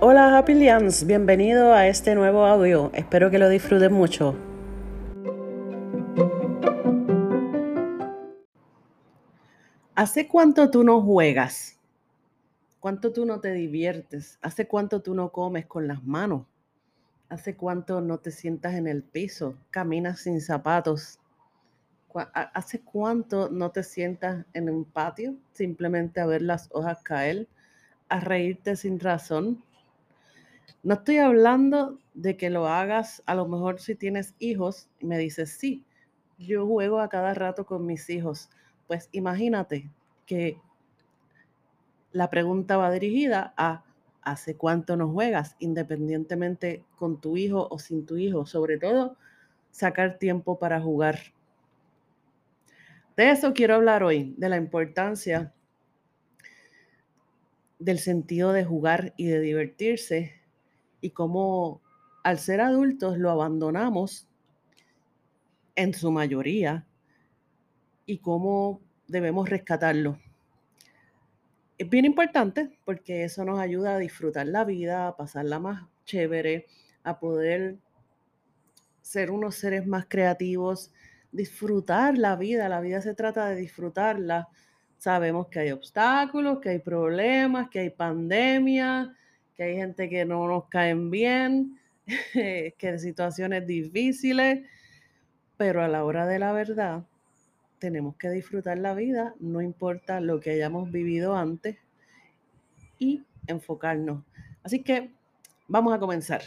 Hola Happy bienvenido a este nuevo audio. Espero que lo disfruten mucho. ¿Hace cuánto tú no juegas? ¿Cuánto tú no te diviertes? ¿Hace cuánto tú no comes con las manos? ¿Hace cuánto no te sientas en el piso? ¿Caminas sin zapatos? ¿Hace cuánto no te sientas en un patio simplemente a ver las hojas caer? ¿A reírte sin razón? No estoy hablando de que lo hagas, a lo mejor si tienes hijos, y me dices, sí, yo juego a cada rato con mis hijos. Pues imagínate que la pregunta va dirigida a ¿hace cuánto no juegas? Independientemente con tu hijo o sin tu hijo. Sobre todo, sacar tiempo para jugar. De eso quiero hablar hoy, de la importancia del sentido de jugar y de divertirse y cómo al ser adultos lo abandonamos en su mayoría y cómo debemos rescatarlo. Es bien importante porque eso nos ayuda a disfrutar la vida, a pasarla más chévere, a poder ser unos seres más creativos, disfrutar la vida. La vida se trata de disfrutarla. Sabemos que hay obstáculos, que hay problemas, que hay pandemia, que hay gente que no nos caen bien, que hay situaciones difíciles, pero a la hora de la verdad tenemos que disfrutar la vida, no importa lo que hayamos vivido antes, y enfocarnos. Así que vamos a comenzar.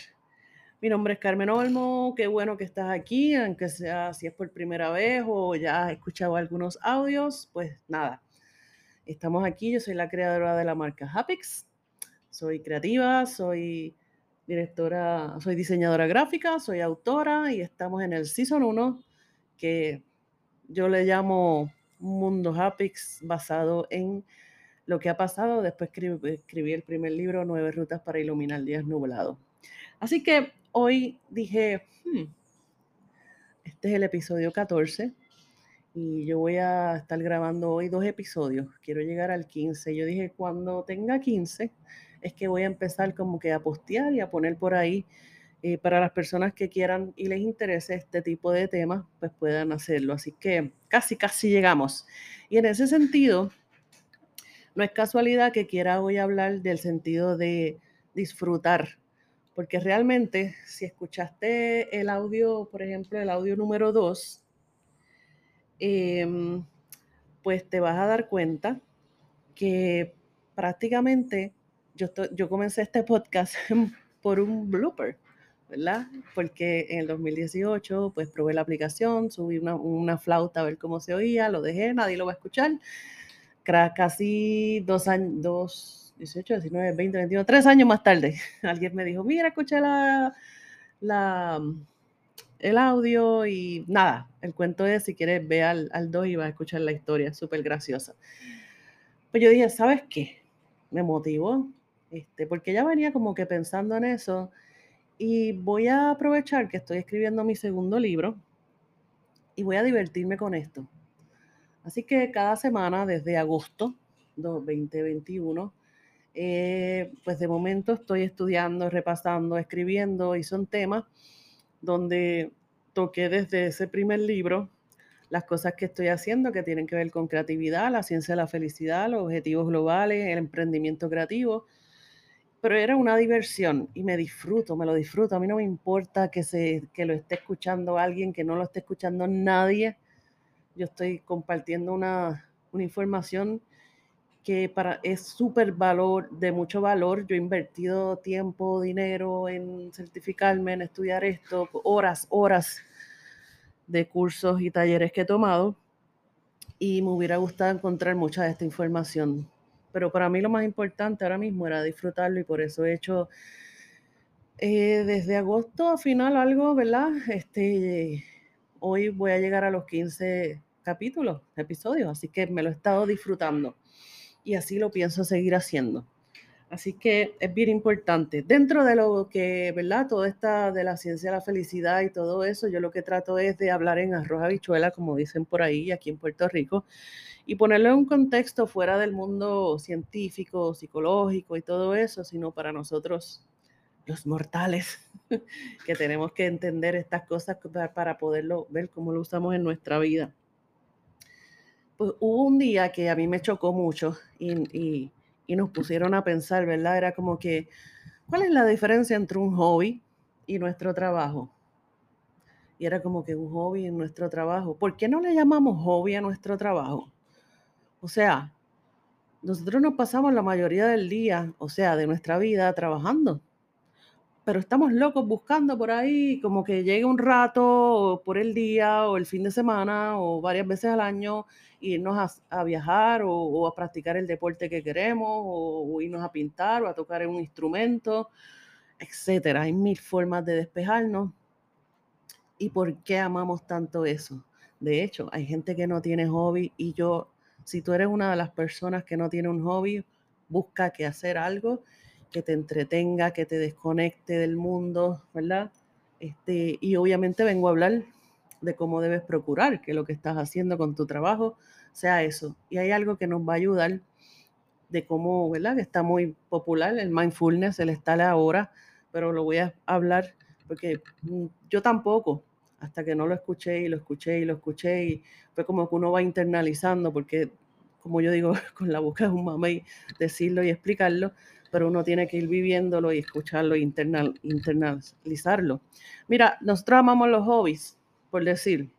Mi nombre es Carmen Olmo, qué bueno que estás aquí, aunque sea si es por primera vez o ya has escuchado algunos audios, pues nada, estamos aquí, yo soy la creadora de la marca Hapix, soy creativa, soy directora, soy diseñadora gráfica, soy autora y estamos en el Season 1 que yo le llamo Mundo Hapix basado en lo que ha pasado. Después escribí, el primer libro, Nueve Rutas para Iluminar Días Nublados. Así que hoy dije, hmm, este es el episodio 14 y yo voy a estar grabando hoy dos episodios. Quiero llegar al 15. Yo dije, cuando tenga 15, es que voy a empezar como que a postear y a poner por ahí eh, para las personas que quieran y les interese este tipo de temas, pues puedan hacerlo. Así que casi, casi llegamos. Y en ese sentido, no es casualidad que quiera hoy hablar del sentido de disfrutar, porque realmente si escuchaste el audio, por ejemplo, el audio número 2, em, pues te vas a dar cuenta que prácticamente yo, yo comencé este podcast por un blooper, ¿verdad? Porque en el 2018, pues probé la aplicación, subí una, flauta a ver cómo se oía, lo dejé, nadie lo va a escuchar. Casi dos años, dos, 18, 19, 20, 21, tres años más tarde, alguien me dijo, mira, escuché la, la, el audio y nada, el cuento es, si quieres, ve al, al 2 y vas a escuchar la historia, súper graciosa. Pues yo dije, ¿sabes qué? Me motivó, este, porque ya venía como que pensando en eso y voy a aprovechar que estoy escribiendo mi segundo libro y voy a divertirme con esto. Así que cada semana desde agosto 2021, eh, pues de momento estoy estudiando, repasando, escribiendo y son temas donde toqué desde ese primer libro las cosas que estoy haciendo que tienen que ver con creatividad, la ciencia de la felicidad, los objetivos globales, el emprendimiento creativo pero era una diversión y me disfruto, me lo disfruto. A mí no me importa que, se, que lo esté escuchando alguien, que no lo esté escuchando nadie. Yo estoy compartiendo una, una información que para, es súper valor, de mucho valor. Yo he invertido tiempo, dinero en certificarme, en estudiar esto, horas, horas de cursos y talleres que he tomado. Y me hubiera gustado encontrar mucha de esta información pero para mí lo más importante ahora mismo era disfrutarlo y por eso he hecho eh, desde agosto a final algo, ¿verdad? Este, hoy voy a llegar a los 15 capítulos, episodios, así que me lo he estado disfrutando y así lo pienso seguir haciendo. Así que es bien importante. Dentro de lo que, ¿verdad? Todo esta de la ciencia de la felicidad y todo eso, yo lo que trato es de hablar en arroz habichuela, como dicen por ahí, aquí en Puerto Rico, y ponerlo en un contexto fuera del mundo científico, psicológico y todo eso, sino para nosotros, los mortales, que tenemos que entender estas cosas para poderlo ver cómo lo usamos en nuestra vida. Pues hubo un día que a mí me chocó mucho y, y nos pusieron a pensar, ¿verdad? Era como que, ¿cuál es la diferencia entre un hobby y nuestro trabajo? Y era como que un hobby en nuestro trabajo. ¿Por qué no le llamamos hobby a nuestro trabajo? O sea, nosotros nos pasamos la mayoría del día, o sea, de nuestra vida trabajando. Pero estamos locos buscando por ahí como que llegue un rato por el día o el fin de semana o varias veces al año irnos a, viajar o, a practicar el deporte que queremos o, irnos a pintar o a tocar un instrumento, etcétera. Hay mil formas de despejarnos. ¿Y por qué amamos tanto eso? De hecho, hay gente que no tiene hobby y yo si tú eres una de las personas que no tiene un hobby, busca que hacer algo que te entretenga, que te desconecte del mundo, ¿verdad? Este, y obviamente vengo a hablar de cómo debes procurar que lo que estás haciendo con tu trabajo sea eso. Y hay algo que nos va a ayudar de cómo, ¿verdad? Que está muy popular, el mindfulness, el estar ahora, pero lo voy a hablar porque mm, yo tampoco, hasta que no lo escuché y lo escuché y lo escuché y fue como que uno va internalizando porque como yo digo, con la boca es un mamey decirlo y explicarlo, pero uno tiene que ir viviéndolo y escucharlo e internal, internalizarlo. Mira, nosotros amamos los hobbies, por decir,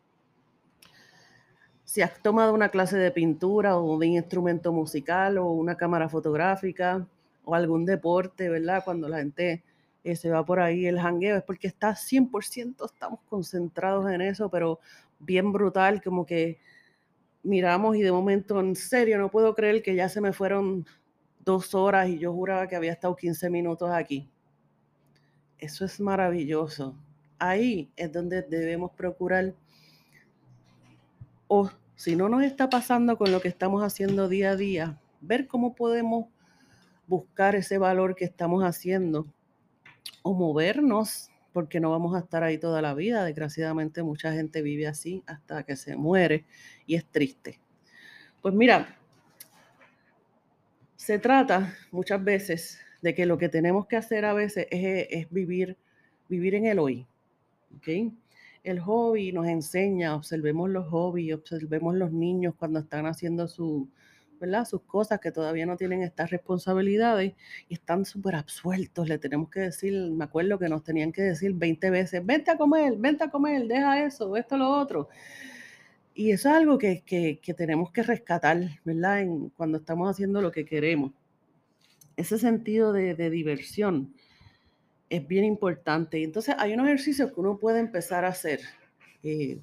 si has tomado una clase de pintura o de instrumento musical o una cámara fotográfica o algún deporte, ¿verdad? Cuando la gente eh, se va por ahí el jangueo, es porque está 100%, estamos concentrados en eso, pero bien brutal, como que miramos y de momento, en serio, no puedo creer que ya se me fueron dos horas y yo juraba que había estado 15 minutos aquí. Eso es maravilloso. Ahí es donde debemos procurar, o si no nos está pasando con lo que estamos haciendo día a día, ver cómo podemos buscar ese valor que estamos haciendo o movernos, porque no vamos a estar ahí toda la vida. Desgraciadamente mucha gente vive así hasta que se muere y es triste. Pues mira, se trata muchas veces de que lo que tenemos que hacer a veces es, vivir, vivir en el hoy. ¿okay? El hobby nos enseña, observemos los hobbies, observemos los niños cuando están haciendo su, sus cosas que todavía no tienen estas responsabilidades y están súper absueltos. Le tenemos que decir, me acuerdo que nos tenían que decir 20 veces, vente a comer, vente a comer, deja eso, esto, lo otro. Y eso es algo que, tenemos que rescatar, ¿verdad? En, cuando estamos haciendo lo que queremos. Ese sentido de, diversión es bien importante. Entonces hay unos ejercicios que uno puede empezar a hacer. Eh,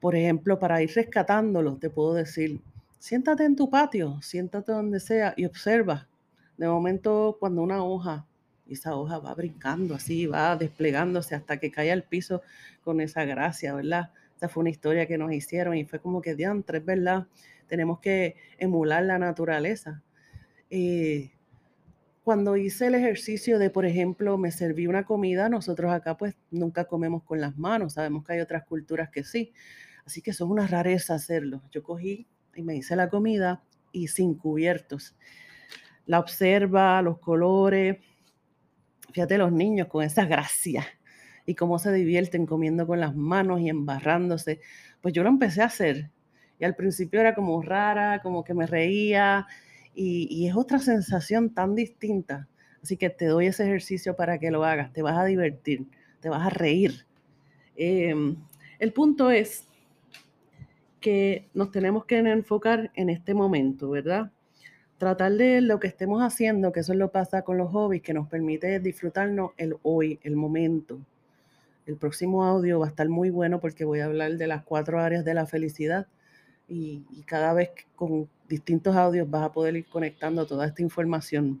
por ejemplo, para ir rescatándolos, te puedo decir, siéntate en tu patio, siéntate donde sea y observa. De momento, cuando una hoja, esa hoja va brincando así, va desplegándose hasta que cae al piso con esa gracia, ¿verdad? Esa fue una historia que nos hicieron y fue como que diantres, ¿verdad? Tenemos que emular la naturaleza. Eh, cuando hice el ejercicio de, por ejemplo, me serví una comida, nosotros acá pues nunca comemos con las manos, sabemos que hay otras culturas que sí, así que eso es una rareza hacerlo. Yo cogí y me hice la comida y sin cubiertos. La observa, los colores. Fíjate los niños con esa gracia y cómo se divierten comiendo con las manos y embarrándose. Pues yo lo empecé a hacer y al principio era como rara, como que me reía y, es otra sensación tan distinta. Así que te doy ese ejercicio para que lo hagas, te vas a divertir, te vas a reír. Em, el punto es que nos tenemos que enfocar en este momento, ¿verdad? Tratar de lo que estemos haciendo, que eso lo pasa con los hobbies, que nos permite disfrutarnos el hoy, el momento. El próximo audio va a estar muy bueno porque voy a hablar de las cuatro áreas de la felicidad y, y cada vez con distintos audios vas a poder ir conectando toda esta información.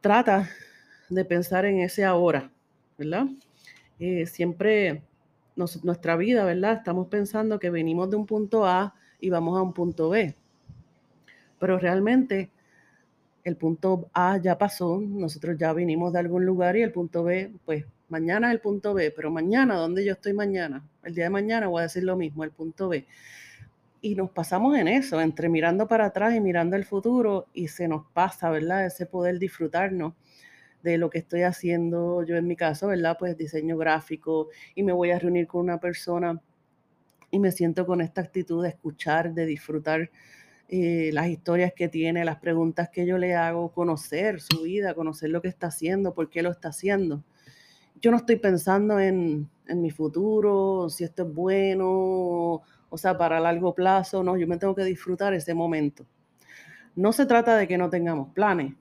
Trata de pensar en ese ahora, ¿verdad? Eh, siempre nuestra vida, ¿verdad? Estamos pensando que venimos de un punto A y vamos a un punto B. Pero realmente el punto A ya pasó, nosotros ya vinimos de algún lugar y el punto B, pues mañana es el punto B, pero mañana, ¿dónde yo estoy mañana? El día de mañana voy a decir lo mismo, el punto B. Y nos pasamos en eso, entre mirando para atrás y mirando el futuro, y se nos pasa, ¿verdad? Ese poder disfrutarnos de lo que estoy haciendo yo en mi caso, ¿verdad? Pues diseño gráfico y me voy a reunir con una persona y me siento con esta actitud de escuchar, de disfrutar eh, las historias que tiene, las preguntas que yo le hago, conocer su vida, conocer lo que está haciendo, por qué lo está haciendo. Yo no estoy pensando en, en mi futuro, si esto es bueno, o sea, para largo plazo, no, yo me tengo que disfrutar ese momento. No se trata de que no tengamos planes,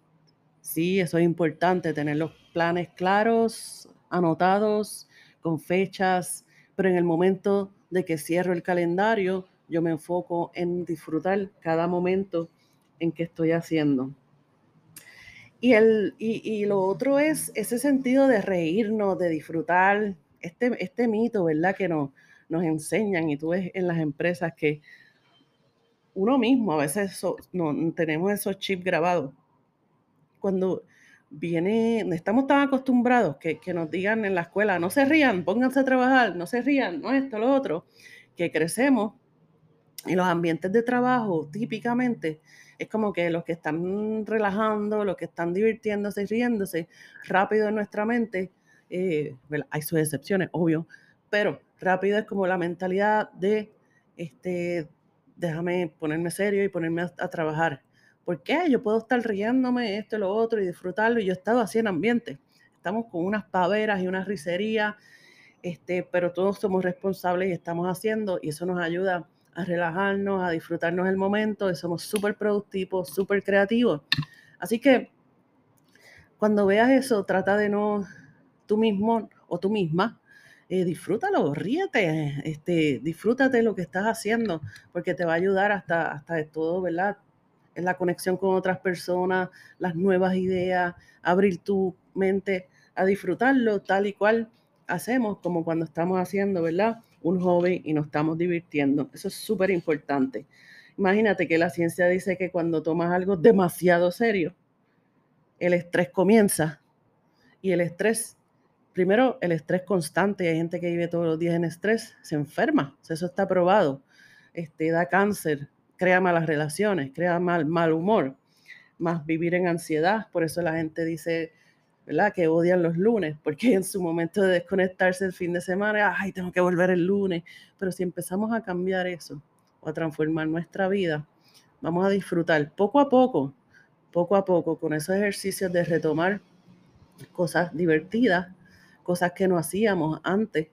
Sí, eso es importante, tener los planes claros, anotados, con fechas, pero en el momento de que cierro el calendario, yo me enfoco en disfrutar cada momento en que estoy haciendo. Y, el, y, lo otro es ese sentido de reírnos, de disfrutar, este, este mito, ¿verdad? Que nos, nos enseñan y tú ves en las empresas que uno mismo a veces no, tenemos esos chips grabados cuando viene, estamos tan acostumbrados que, nos digan en la escuela, no se rían, pónganse a trabajar, no se rían, no esto, lo otro, que crecemos y los ambientes de trabajo típicamente es como que los que están relajando, los que están divirtiéndose y riéndose rápido en nuestra mente, eh, hay sus excepciones, obvio, pero rápido es como la mentalidad de, este, déjame ponerme serio y ponerme a trabajar. ¿Por qué? Yo puedo estar riéndome esto y lo otro y disfrutarlo. Y yo he estado así en ambiente. Estamos con unas paveras y una risería, este, pero todos somos responsables y estamos haciendo y eso nos ayuda a relajarnos, a disfrutarnos el momento somos súper productivos, súper creativos. Así que cuando veas eso, trata de no tú mismo o tú misma, eh, disfrútalo, ríete, este, disfrútate lo que estás haciendo, porque te va a ayudar hasta, hasta de todo, ¿verdad? la conexión con otras personas, las nuevas ideas, abrir tu mente a disfrutarlo tal y cual hacemos como cuando estamos haciendo, ¿verdad? Un hobby y nos estamos divirtiendo. Eso es súper importante. Imagínate que la ciencia dice que cuando tomas algo demasiado serio, el estrés comienza. Y el estrés, primero, el estrés constante. Hay gente que vive todos los días en estrés, se enferma. Eso está probado. Este, da cáncer, crea malas relaciones, crea mal, mal humor, más vivir en ansiedad. Por eso la gente dice, Que odian los lunes, porque en su momento de desconectarse el fin de semana, ay, tengo que volver el lunes. Pero si empezamos a cambiar eso o a transformar nuestra vida, vamos a disfrutar poco a poco, poco a poco, con esos ejercicios de retomar cosas divertidas, cosas que no hacíamos antes,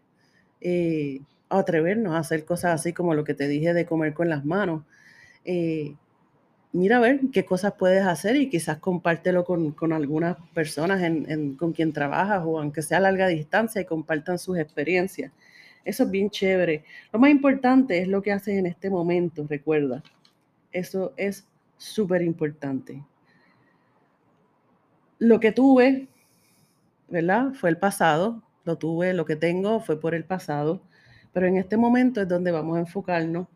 eh, atrevernos a hacer cosas así como lo que te dije de comer con las manos, eh, mira a ver qué cosas puedes hacer y quizás compártelo con, con algunas personas con quien trabajas o aunque sea a larga distancia y compartan sus experiencias. Eso es bien chévere. Lo más importante es lo que haces en este momento, recuerda. Eso es súper importante. Lo que tuve, ¿verdad? Fue el pasado. Lo tuve, lo que tengo fue por el pasado. Pero en este momento es donde vamos a enfocarnos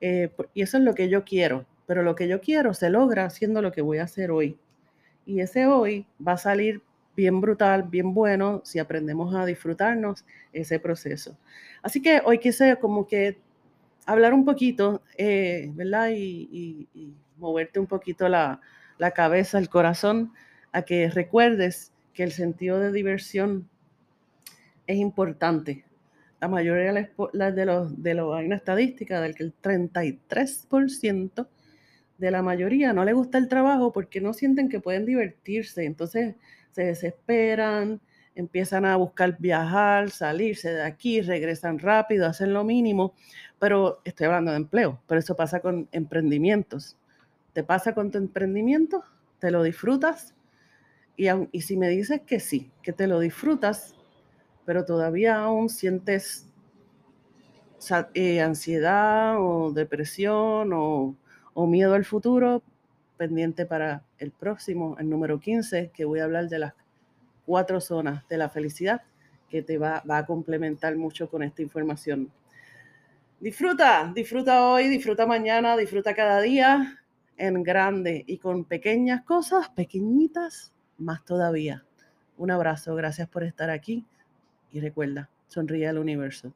eh, y eso es lo que yo quiero, pero lo que yo quiero se logra haciendo lo que voy a hacer hoy. Y ese hoy va a salir bien brutal, bien bueno, si aprendemos a disfrutarnos ese proceso. Así que hoy quise como que hablar un poquito, eh, ¿verdad? Y, moverte un poquito la, la cabeza, el corazón, a que recuerdes que el sentido de diversión es importante la mayoría de, los, de los, hay una estadística del que el 33% de la mayoría no le gusta el trabajo porque no sienten que pueden divertirse, entonces se desesperan, empiezan a buscar viajar, salirse de aquí, regresan rápido, hacen lo mínimo, pero estoy hablando de empleo, pero eso pasa con emprendimientos. ¿Te pasa con tu emprendimiento? ¿Te lo disfrutas? Y, y si me dices que sí, que te lo disfrutas, pero todavía aún sientes eh, ansiedad o depresión o, miedo al futuro, pendiente para el próximo, el número 15, que voy a hablar de las cuatro zonas de la felicidad, que te va, va a complementar mucho con esta información. Disfruta, disfruta hoy, disfruta mañana, disfruta cada día. en grande y con pequeñas cosas, pequeñitas, más todavía. Un abrazo, gracias por estar aquí y recuerda, sonríe al universo.